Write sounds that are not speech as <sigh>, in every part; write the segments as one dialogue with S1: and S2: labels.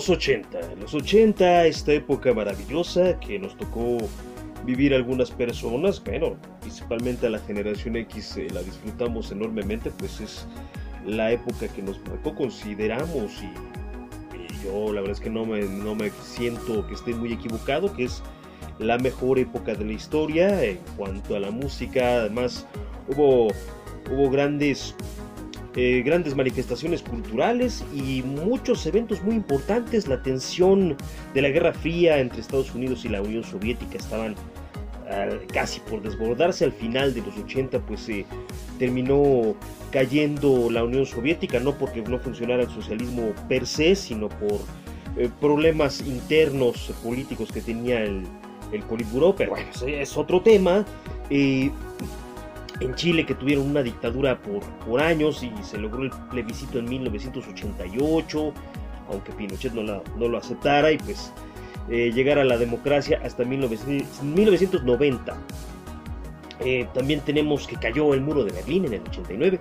S1: Los 80, los 80, esta época maravillosa que nos tocó vivir algunas personas, bueno, principalmente a la generación X eh, la disfrutamos enormemente, pues es la época que nos marcó, consideramos y, yo la verdad es que no me, no me siento que esté muy equivocado, que es la mejor época de la historia en cuanto a la música, además hubo, hubo grandes eh, grandes manifestaciones culturales y muchos eventos muy importantes. La tensión de la Guerra Fría entre Estados Unidos y la Unión Soviética estaban casi por desbordarse al final de los 80, pues se terminó cayendo la Unión Soviética, no porque no funcionara el socialismo per se, sino por eh, problemas internos políticos que tenía el, el Politburo, pero bueno, es otro tema. Eh, en Chile que tuvieron una dictadura por, por años y se logró el plebiscito en 1988, aunque Pinochet no, lo aceptara y pues eh, llegar a la democracia hasta 1990. Eh, también tenemos que cayó el muro de Berlín en el 89.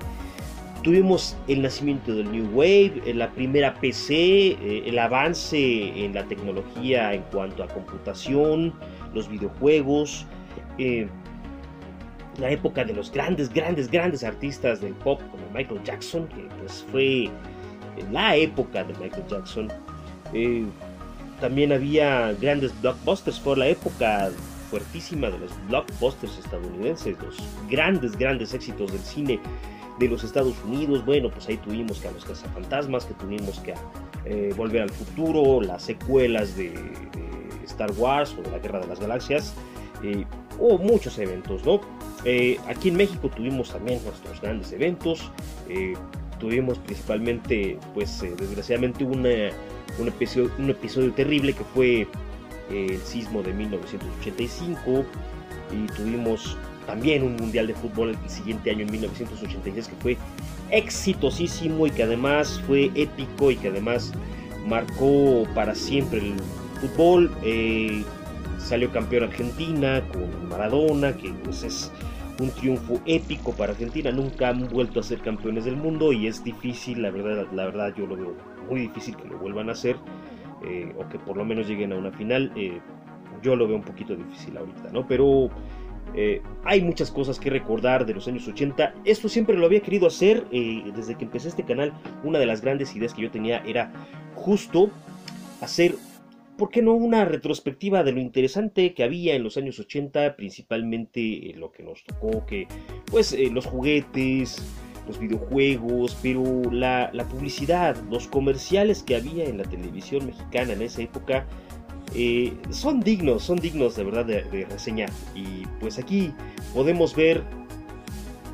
S1: Tuvimos el nacimiento del New Wave, eh, la primera PC, el avance en la tecnología en cuanto a computación, los videojuegos la época de los grandes, grandes, grandes artistas del pop como Michael Jackson, que pues fue la época de Michael Jackson. Eh, también había grandes blockbusters, fue la época fuertísima de los blockbusters estadounidenses, los grandes, grandes éxitos del cine de los Estados Unidos. Bueno, pues ahí tuvimos que a los cazafantasmas, que tuvimos que eh, volver al futuro, las secuelas de, Star Wars o de la Guerra de las Galaxias. Eh, hubo muchos eventos, ¿no? Eh, aquí en México tuvimos también nuestros grandes eventos. Eh, tuvimos principalmente, pues eh, desgraciadamente, una, un, episodio, un episodio terrible que fue el sismo de 1985. Y tuvimos también un mundial de fútbol el siguiente año, en 1986, que fue exitosísimo y que además fue épico y que además marcó para siempre el fútbol. salió campeón Argentina con Maradona, que pues es un triunfo épico para Argentina. Nunca han vuelto a ser campeones del mundo y es difícil, la verdad, la verdad yo lo veo muy difícil que lo vuelvan a hacer eh, o que por lo menos lleguen a una final. Eh, yo lo veo un poquito difícil ahorita, ¿no? Pero eh, hay muchas cosas que recordar de los años 80. Esto siempre lo había querido hacer desde que empecé este canal. Una de las grandes ideas que yo tenía era justo hacer ¿por qué no una retrospectiva de lo interesante que había en los años 80, principalmente lo que nos tocó, que pues eh, los juguetes, los videojuegos, pero la, publicidad, los comerciales que había en la televisión mexicana en esa época, eh, son dignos, son dignos de verdad de, de, reseñar. Y pues aquí podemos ver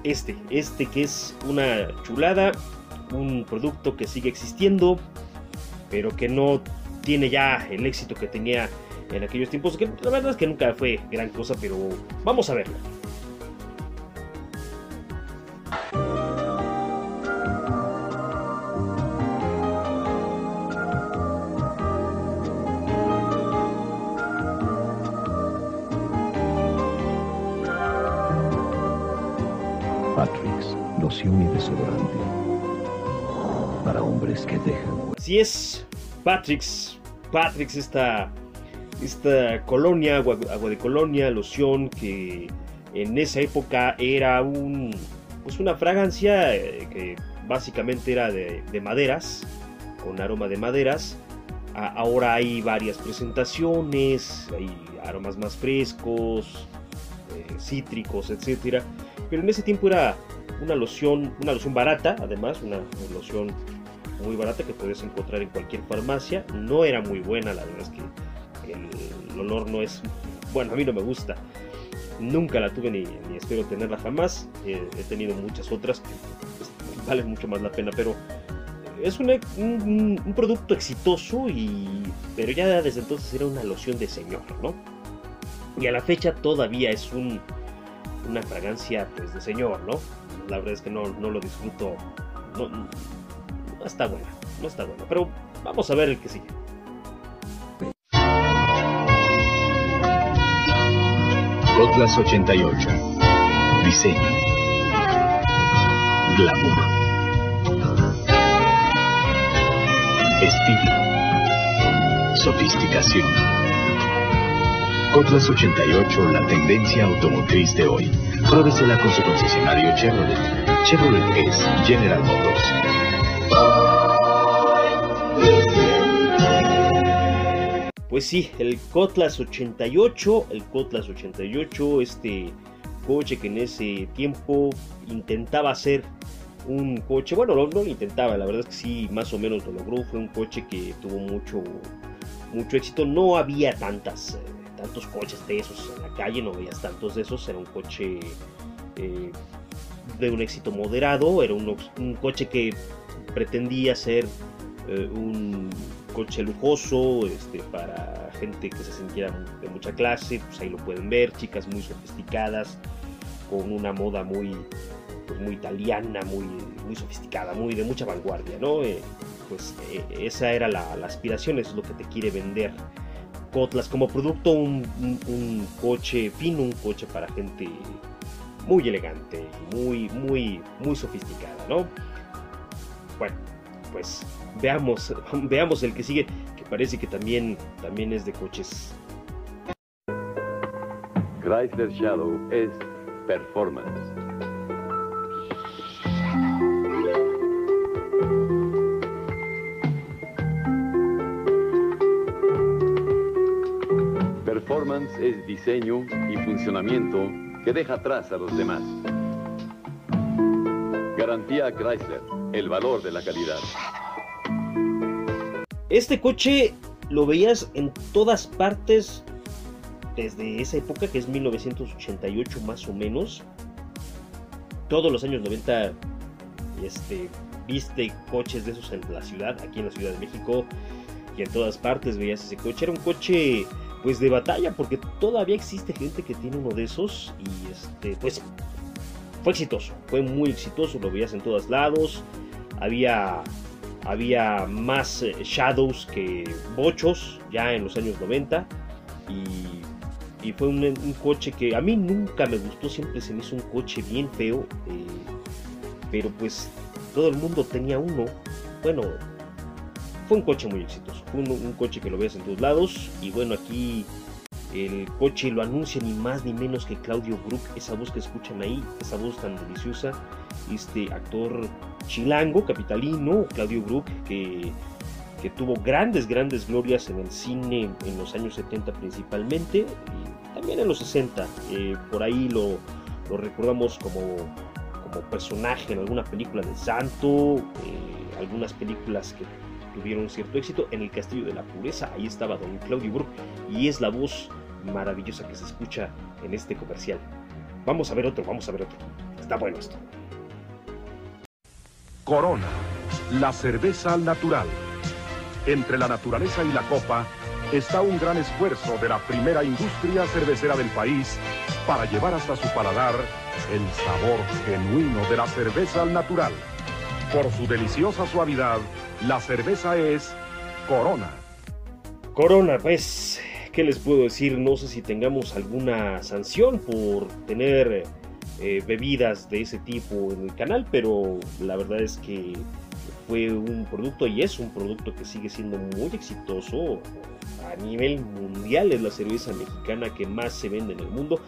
S1: este, este que es una chulada, un producto que sigue existiendo, pero que no tiene ya el éxito que tenía en aquellos tiempos, que la verdad es que nunca fue gran cosa, pero vamos a verlo.
S2: Patrick's, loción y desodorante. Para hombres que dejan.
S1: Si es Patrick's, Patrick's, esta, esta colonia, agua, de colonia, loción, que en esa época era un, pues una fragancia eh, que básicamente era de, maderas, con aroma de maderas. ahora hay varias presentaciones, hay aromas más frescos, eh, cítricos, etc. Pero en ese tiempo era una loción, una loción barata, además, una loción muy barata que puedes encontrar en cualquier farmacia. No era muy buena, la verdad es que el, olor no es... Bueno, a mí no me gusta. Nunca la tuve ni, espero tenerla jamás. he tenido muchas otras que pues, valen mucho más la pena, pero es un, un, producto exitoso y pero ya desde entonces era una loción de señor, ¿no? Y a la fecha todavía es un, una fragancia pues de señor, ¿no? La verdad es que no, no lo disfruto, no está buena, no está buena. Pero vamos a ver el que sigue.
S2: Atlas 88. Diseño. Glamour. Estilo.
S3: sofisticación. Cotlas 88, la tendencia automotriz de hoy. Pruébesela con su concesionario Chevrolet. Chevrolet es General Motors.
S1: Pues sí, el Cotlas 88, el Cotlas 88, este coche que en ese tiempo intentaba ser un coche, bueno, no, lo intentaba, la verdad es que sí, más o menos lo logró, fue un coche que tuvo mucho, mucho éxito, no había tantas, eh, tantos coches de esos en la calle, no veías tantos de esos, era un coche eh, de un éxito moderado, era un, coche que pretendía ser eh, un coche lujoso este, para gente que se sintiera de mucha clase, pues ahí lo pueden ver, chicas muy sofisticadas, con una moda muy, pues muy italiana, muy, muy sofisticada, muy de mucha vanguardia, ¿no? Eh, pues eh, esa era la, aspiración, es lo que te quiere vender Cotlas como producto, un, un, coche fino, un coche para gente muy elegante, muy, muy, muy sofisticada, ¿no? Bueno, pues veamos, <laughs> veamos el que sigue, que parece que también, también es de coches.
S4: Chrysler Shadow es performance. Performance es diseño y funcionamiento que deja atrás a los demás. Garantía Chrysler, el valor de la calidad.
S1: Este coche lo veías en todas partes desde esa época, que es 1988 más o menos. Todos los años 90 este, viste coches de esos en la ciudad, aquí en la Ciudad de México, y en todas partes veías ese coche. Era un coche pues de batalla, porque todavía existe gente que tiene uno de esos y este, pues fue exitoso, fue muy exitoso, lo veías en todos lados, había, había más eh, Shadows que Bochos ya en los años 90 y, fue un, coche que a mí nunca me gustó, siempre se me hizo un coche bien feo, eh, pero pues todo el mundo tenía uno, bueno, fue un coche muy exitoso, fue un, coche que lo ves en todos lados. Y bueno aquí el coche lo anuncia ni más ni menos que Claudio Brook, esa voz que escuchan ahí, esa voz tan deliciosa, este actor chilango, capitalino, Claudio Brook, que, que tuvo grandes, grandes glorias en el cine en los años 70 principalmente, y también en los 60, eh, por ahí lo, lo, recordamos como, como personaje en alguna película de Santo, eh, algunas películas que tuvieron cierto éxito. En el Castillo de la Pureza, ahí estaba don Claudio Brook y es la voz maravillosa que se escucha en este comercial. Vamos a ver otro, vamos a ver otro. Está bueno esto.
S5: Corona, la cerveza al natural. Entre la naturaleza y la copa está un gran esfuerzo de la primera industria cervecera del país para llevar hasta su paladar el sabor genuino de la cerveza al natural. Por su deliciosa suavidad, la cerveza es Corona.
S1: Corona, pues, ¿qué les puedo decir? No sé si tengamos alguna sanción por tener eh, bebidas de ese tipo en el canal, pero la verdad es que fue un producto y es un producto que sigue siendo muy exitoso a nivel mundial. Es la cerveza mexicana que más se vende en el mundo.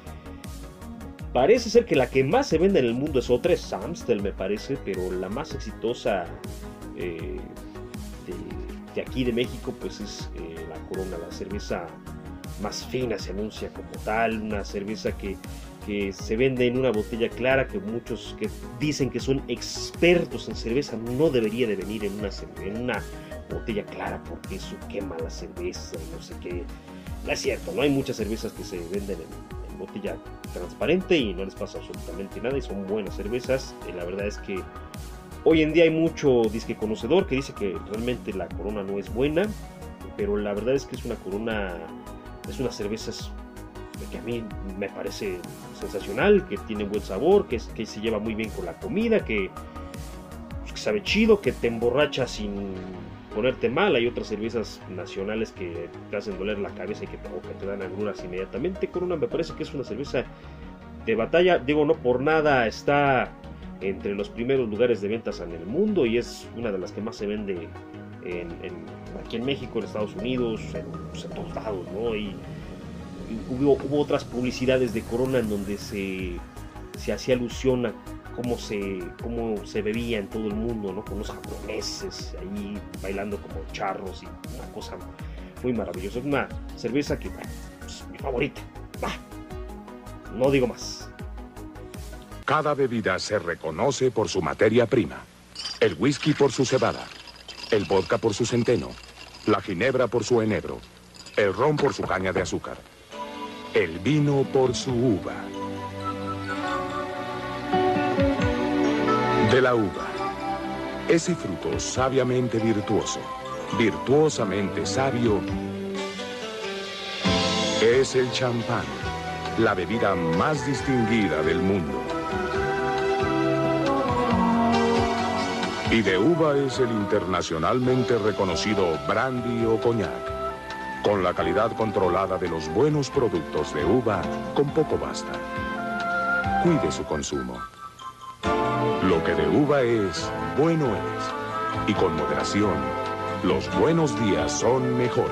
S1: Parece ser que la que más se vende en el mundo es otra, es Amstel me parece, pero la más exitosa eh, de, aquí de México, pues es eh, la Corona, la cerveza más fina se anuncia como tal, una cerveza que, se vende en una botella clara, que muchos que dicen que son expertos en cerveza no debería de venir en una, en una botella clara porque eso quema la cerveza y no sé qué. No es cierto, no hay muchas cervezas que se venden en, botella transparente y no les pasa absolutamente nada y son buenas cervezas. Eh, la verdad es que Hoy en día hay mucho disque conocedor que dice que realmente la corona no es buena, pero la verdad es que es una corona, es una cerveza que a mí me parece sensacional, que tiene buen sabor, que, que se lleva muy bien con la comida, que, sabe chido, que te emborracha sin ponerte mal. Hay otras cervezas nacionales que te hacen doler la cabeza y que te, dan agruras inmediatamente. Corona me parece que es una cerveza de batalla. Digo, no por nada está entre los primeros lugares de ventas en el mundo y es una de las que más se vende en, aquí en México, en Estados Unidos, en, pues, en todos lados, ¿no? Y hubo, hubo otras publicidades de Corona en donde se, se hacía alusión a cómo se, cómo se bebía en todo el mundo. Con los japoneses ahí bailando como charros y una cosa muy maravillosa. Una cerveza que, bueno, es mi favorita. No digo más.
S5: Cada bebida se reconoce por su materia prima. El whisky por su cebada, el vodka por su centeno, la ginebra por su enebro, el ron por su caña de azúcar, el vino por su uva. De la uva, ese fruto sabiamente virtuoso, virtuosamente sabio, es el champán, la bebida más distinguida del mundo. Y de uva es el internacionalmente reconocido brandy o coñac. Con la calidad controlada de los buenos productos de uva, con poco basta. Cuide su consumo. Lo que de uva es, bueno es. Y con moderación, los buenos días son mejores.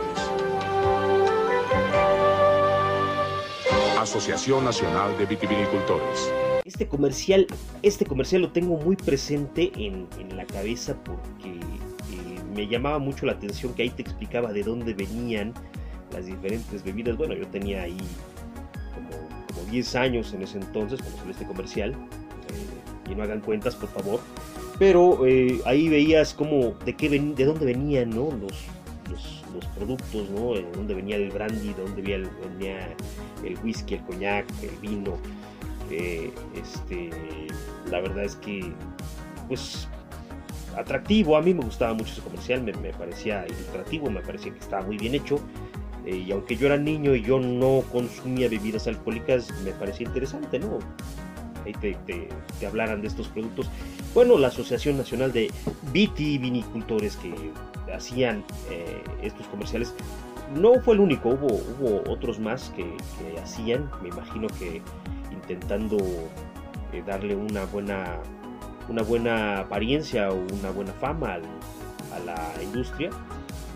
S5: Asociación Nacional de Vitivinicultores.
S1: Este comercial, este comercial lo tengo muy presente en, en la cabeza porque me llamaba mucho la atención que ahí te explicaba de dónde venían las diferentes bebidas. Bueno, yo tenía ahí como, como 10 años en ese entonces cuando salió este comercial. eh, y no hagan cuentas, por favor. Pero eh, ahí veías como de qué de dónde venían ¿no? los, los, productos, ¿no? De dónde venía el brandy, de dónde venía el, el whisky, el coñac, el vino. Eh, este, la verdad es que, pues, atractivo. A mí me gustaba mucho ese comercial, me, me parecía ilustrativo, me parecía que estaba muy bien hecho. Eh, y aunque yo era niño y yo no consumía bebidas alcohólicas, me parecía interesante, ¿no? Ahí te, te- hablaran de estos productos. Bueno, la Asociación Nacional de Vitivinicultores que hacían eh, estos comerciales no fue el único, hubo, hubo otros más que, que hacían, me imagino que intentando eh, darle una buena, una buena apariencia o una buena fama al- a la industria.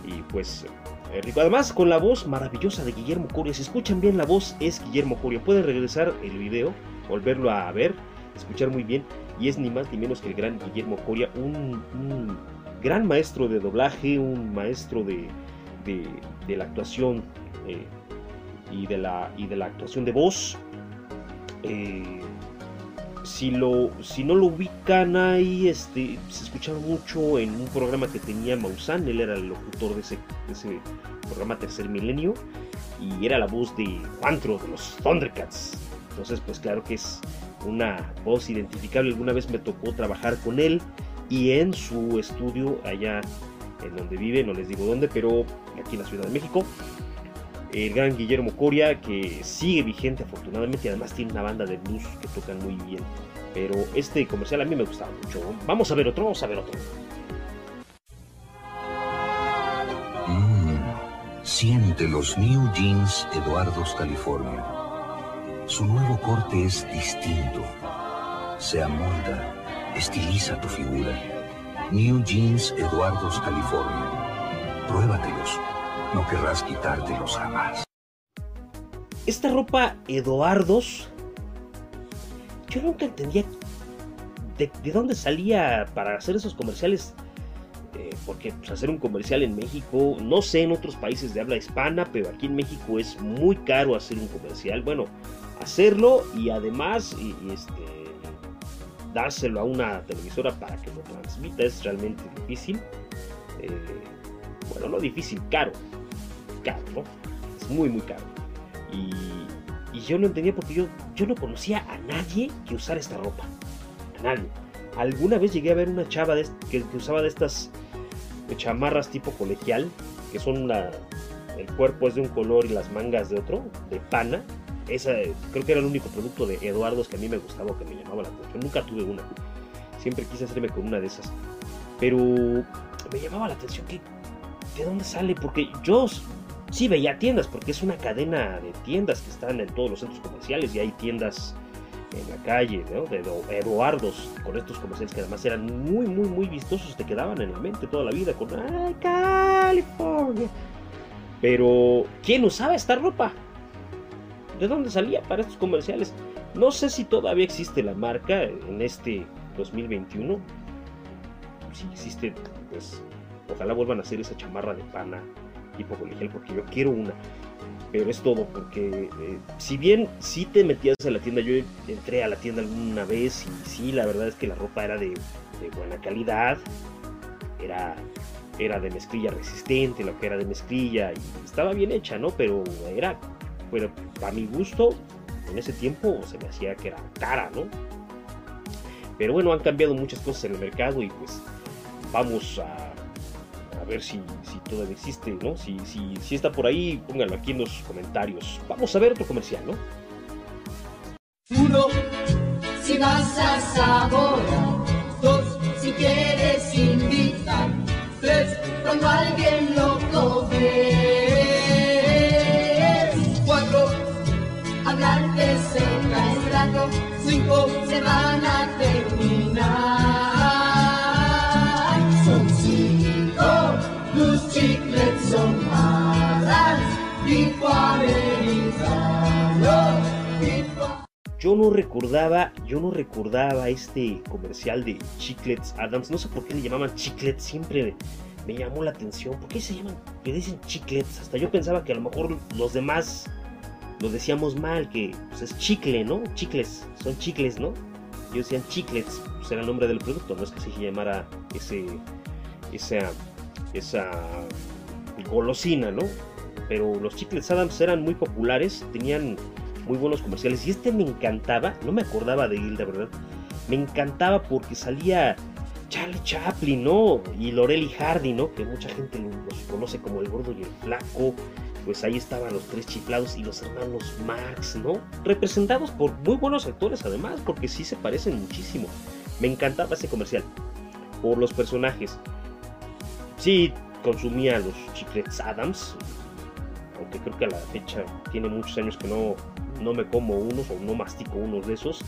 S1: Y pues, eh, rico. Además, con la voz maravillosa de Guillermo Coria. Si escuchan bien la voz, es Guillermo Coria. Pueden regresar el video, volverlo a ver, escuchar muy bien. Y es ni más ni menos que el gran Guillermo Coria, un, un gran maestro de doblaje, un maestro de, de, la actuación eh, y, de la, y de la actuación de voz. Eh, si, lo, si no lo ubican ahí, este, se escuchaba mucho en un programa que tenía Maussan, él era el locutor de ese, de ese programa Tercer Milenio y era la voz de Juantro de los Thundercats. Entonces, pues claro que es una voz identificable. Alguna vez me tocó trabajar con él y en su estudio allá en donde vive, no les digo dónde, pero aquí en la Ciudad de México. El gran Guillermo Coria, que sigue vigente afortunadamente y además tiene una banda de blues que tocan muy bien. Pero este comercial a mí me gustaba mucho. Vamos a ver otro, vamos a ver otro.
S6: Mmm, siente los New Jeans Eduardo's California. Su nuevo corte es distinto. Se amolda, estiliza tu figura. New Jeans Eduardo's California. Pruébatelos. No querrás quitártelos jamás.
S1: Esta ropa Eduardos, yo nunca entendía de, de dónde salía para hacer esos comerciales. Eh, porque pues, hacer un comercial en México, no sé en otros países de habla hispana, pero aquí en México es muy caro hacer un comercial. Bueno, hacerlo y además este, dárselo a una televisora para que lo transmita es realmente difícil. Eh, bueno, no difícil, caro. Caro, ¿no? Es muy, muy caro. Y, yo no entendía porque yo, yo no conocía a nadie que usara esta ropa. A nadie. Alguna vez llegué a ver una chava que, usaba de estas chamarras tipo colegial, que son el cuerpo es de un color y las mangas de otro, de pana. Esa creo que era el único producto de Eduardo's que a mí me gustaba o que me llamaba la atención. Nunca tuve una. Siempre quise hacerme con una de esas. Pero me llamaba la atención que de dónde sale, porque yo sí veía tiendas, porque es una cadena de tiendas que están en todos los centros comerciales y hay tiendas en la calle. De Edu- Eduardos, con estos comerciales que además eran muy, muy, muy vistosos, te quedaban en la mente toda la vida, con ¡Ay, California! Pero, ¿quién usaba esta ropa? ¿De dónde salía para estos comerciales? No sé si todavía existe la marca en este 2021. Si existe, pues ojalá vuelvan a hacer esa chamarra de pana tipo colegial porque yo quiero una. Pero es todo, porque eh, si bien sí te metías a la tienda, yo entré a la tienda alguna vez y sí, la verdad es que la ropa era de, buena calidad, era, era de mezclilla resistente, la que era de mezclilla, y estaba bien hecha, ¿no? Pero era, pero a mi gusto, en ese tiempo se me hacía que era cara, ¿no? Pero bueno, han cambiado muchas cosas en el mercado y pues vamos a ver si, si todavía existe, ¿no? Si, si, si está por ahí, pónganlo aquí en los comentarios. Vamos a ver otro comercial, ¿no?
S7: Uno, si vas a Zamora. Dos, si quieres invitar. Tres, cuando alguien loco ves. Cuatro, hablar de cerca es. Cinco, se van a terminar. Los chicles son malas. Tipo
S1: Yo no recordaba, yo no recordaba este comercial de Chiclets Adams. No sé por qué le llamaban Chiclets, siempre me llamó la atención. ¿Por qué se llaman? Que dicen Chiclets. Hasta yo pensaba que a lo mejor los demás lo decíamos mal, que pues, es chicle, ¿no? Chicles, son chicles, ¿no? Yo decían Chiclets, pues era el nombre del producto, no es que se llamara ese, esa, esa golosina, ¿no? Pero los Chiclets Adams eran muy populares, tenían muy buenos comerciales. Y este me encantaba, no me acordaba de él, verdad. Me encantaba porque salía Charlie Chaplin, ¿no? Y y Hardy, ¿no? Que mucha gente los conoce como el gordo y el flaco. Pues ahí estaban los tres chiflados y los hermanos Marx, ¿no? Representados por muy buenos actores además, porque sí se parecen muchísimo. Me encantaba ese comercial. Por los personajes. Sí, consumía los chiclets Adams. Aunque creo que a la fecha tiene muchos años que no, no me como unos o no mastico unos de esos.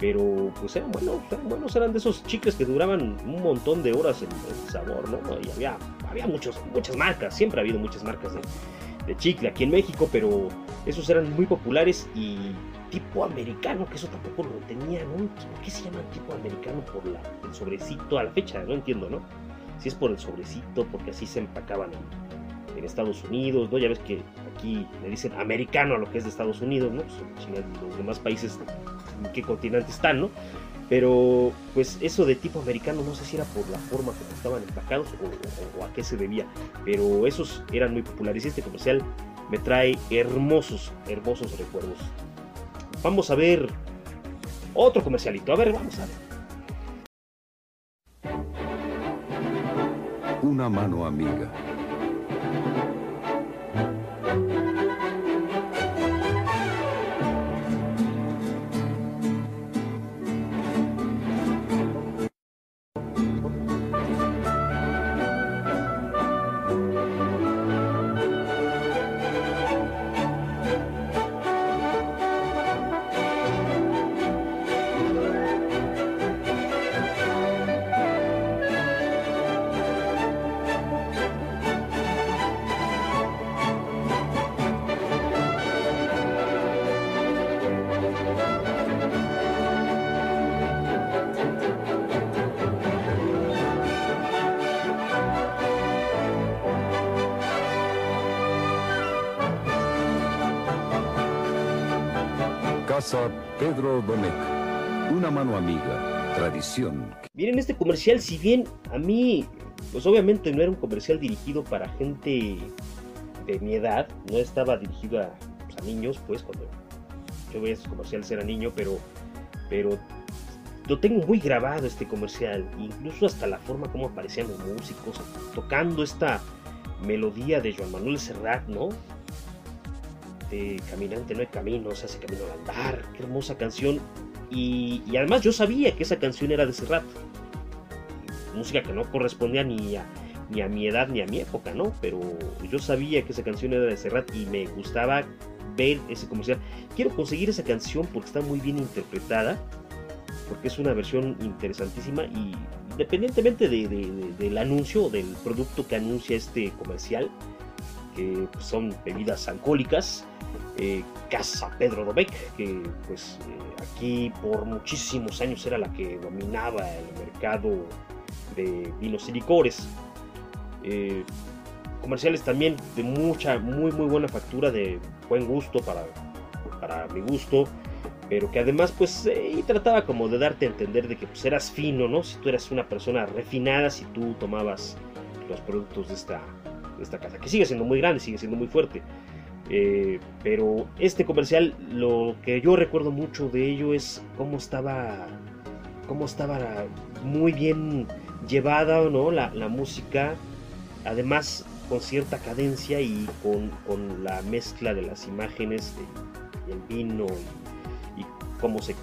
S1: Pero pues eran buenos, eran buenos, eran de esos chicles que duraban un montón de horas el sabor, ¿no? Y había, había muchos, muchas marcas, siempre ha habido muchas marcas de, chicle aquí en México, pero esos eran muy populares y tipo americano, que eso tampoco lo tenía, ¿no? ¿Por qué se llaman tipo americano? Por la, el sobrecito a la fecha, no entiendo, ¿no? Si es por el sobrecito, porque así se empacaban en, Estados Unidos, ¿no? Ya ves que aquí le dicen americano a lo que es de Estados Unidos, ¿no? Pues, los demás países en qué continente están, ¿no? Pero pues eso de tipo americano no sé si era por la forma como estaban empacados o, o- o a qué se debía, pero esos eran muy populares y este comercial me trae hermosos, hermosos recuerdos. Vamos a ver otro comercialito, a ver, vamos a ver.
S5: Una mano amiga. Casa Pedro Domecq. Una mano amiga. Tradición.
S1: Miren, este comercial, si bien a mí, pues obviamente no era un comercial dirigido para gente de mi edad, no estaba dirigido a, pues, niños, pues cuando yo veía esos comerciales era niño, pero, pero lo tengo muy grabado este comercial, incluso hasta la forma como aparecían los músicos tocando esta melodía de Joan Manuel Serrat, ¿no? Caminante no hay camino, se hace camino al andar, qué hermosa canción. Y, además yo sabía que esa canción era de Serrat. Música que no correspondía ni a, ni a mi edad ni a mi época, ¿no? Pero yo sabía que esa canción era de Serrat y me gustaba ver ese comercial. Quiero conseguir esa canción porque está muy bien interpretada, porque es una versión interesantísima y independientemente del anuncio, del producto que anuncia este comercial, que son bebidas alcohólicas, eh, Casa Pedro Dobec, que pues eh, aquí por muchísimos años era la que dominaba el mercado de vinos y licores. Eh, comerciales también de mucha, muy muy buena factura, de buen gusto para, para mi gusto, pero que además pues y trataba como de darte a entender de que pues eras fino, ¿no? Si tú eras una persona refinada, si tú tomabas los productos de esta, de esta casa, que sigue siendo muy grande, sigue siendo muy fuerte. Eh, pero este comercial, lo que yo recuerdo mucho de ello es cómo estaba, cómo estaba muy bien llevada, ¿no? La, la música, además con cierta cadencia y con, con la mezcla de las imágenes y el vino y, cómo, se,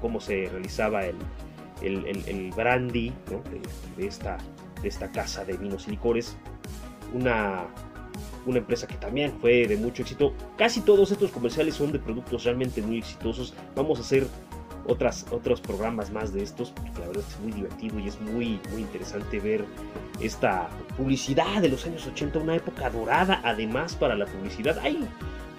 S1: cómo se realizaba el, el, el, brandy ¿no? de, de, esta, de esta casa de vinos y licores. Una, una empresa que también fue de mucho éxito. Casi todos estos comerciales son de productos realmente muy exitosos. Vamos a hacer otras, otros programas más de estos, porque la verdad es muy divertido y es muy, muy interesante ver esta publicidad de los años 80, una época dorada además para la publicidad. Hay,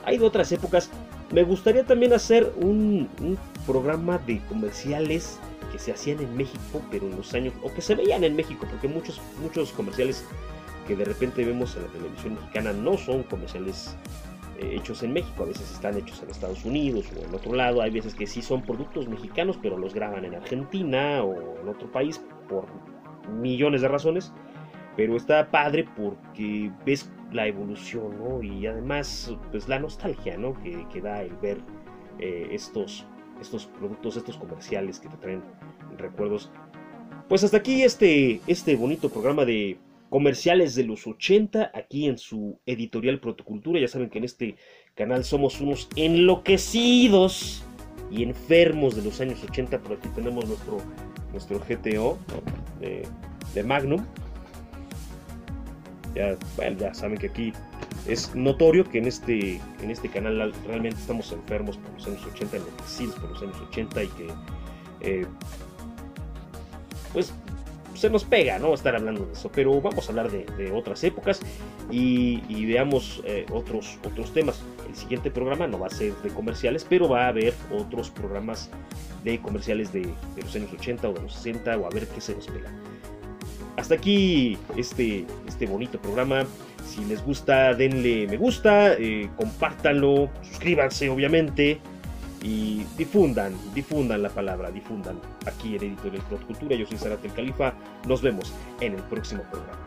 S1: hay de otras épocas. Me gustaría también hacer un, un programa de comerciales que se hacían en México, pero en los años, o que se veían en México, porque muchos, muchos comerciales que de repente vemos en la televisión mexicana no son comerciales eh, hechos en México, a veces están hechos en Estados Unidos o en otro lado, hay veces que sí son productos mexicanos, pero los graban en Argentina o en otro país por millones de razones, pero está padre porque ves la evolución, ¿no? Y además, pues la nostalgia, ¿no? Que, da el ver eh, estos, estos productos, estos comerciales que te traen recuerdos. Pues hasta aquí este, este bonito programa de comerciales de los 80 aquí en su editorial Protocultura. Ya saben que en este canal somos unos enloquecidos y enfermos de los años 80. Por aquí tenemos nuestro, nuestro GTO de, Magnum. Ya saben que aquí es notorio que en este, en este canal realmente estamos enfermos por los años 80, enloquecidos por los años 80 y que eh, pues se nos pega, ¿no? Estar hablando de eso, pero vamos a hablar de, otras épocas y, veamos eh, otros, otros temas. El siguiente programa no va a ser de comerciales, pero va a haber otros programas de comerciales de, los años 80 o de los 60 o a ver qué se nos pega. Hasta aquí este, este bonito programa. Si les gusta, denle me gusta, eh, compártanlo, suscríbanse obviamente y difundan, difundan la palabra, difundan aquí en Editorial Cultura. Yo soy Zarate el Califa. Nos vemos en el próximo programa.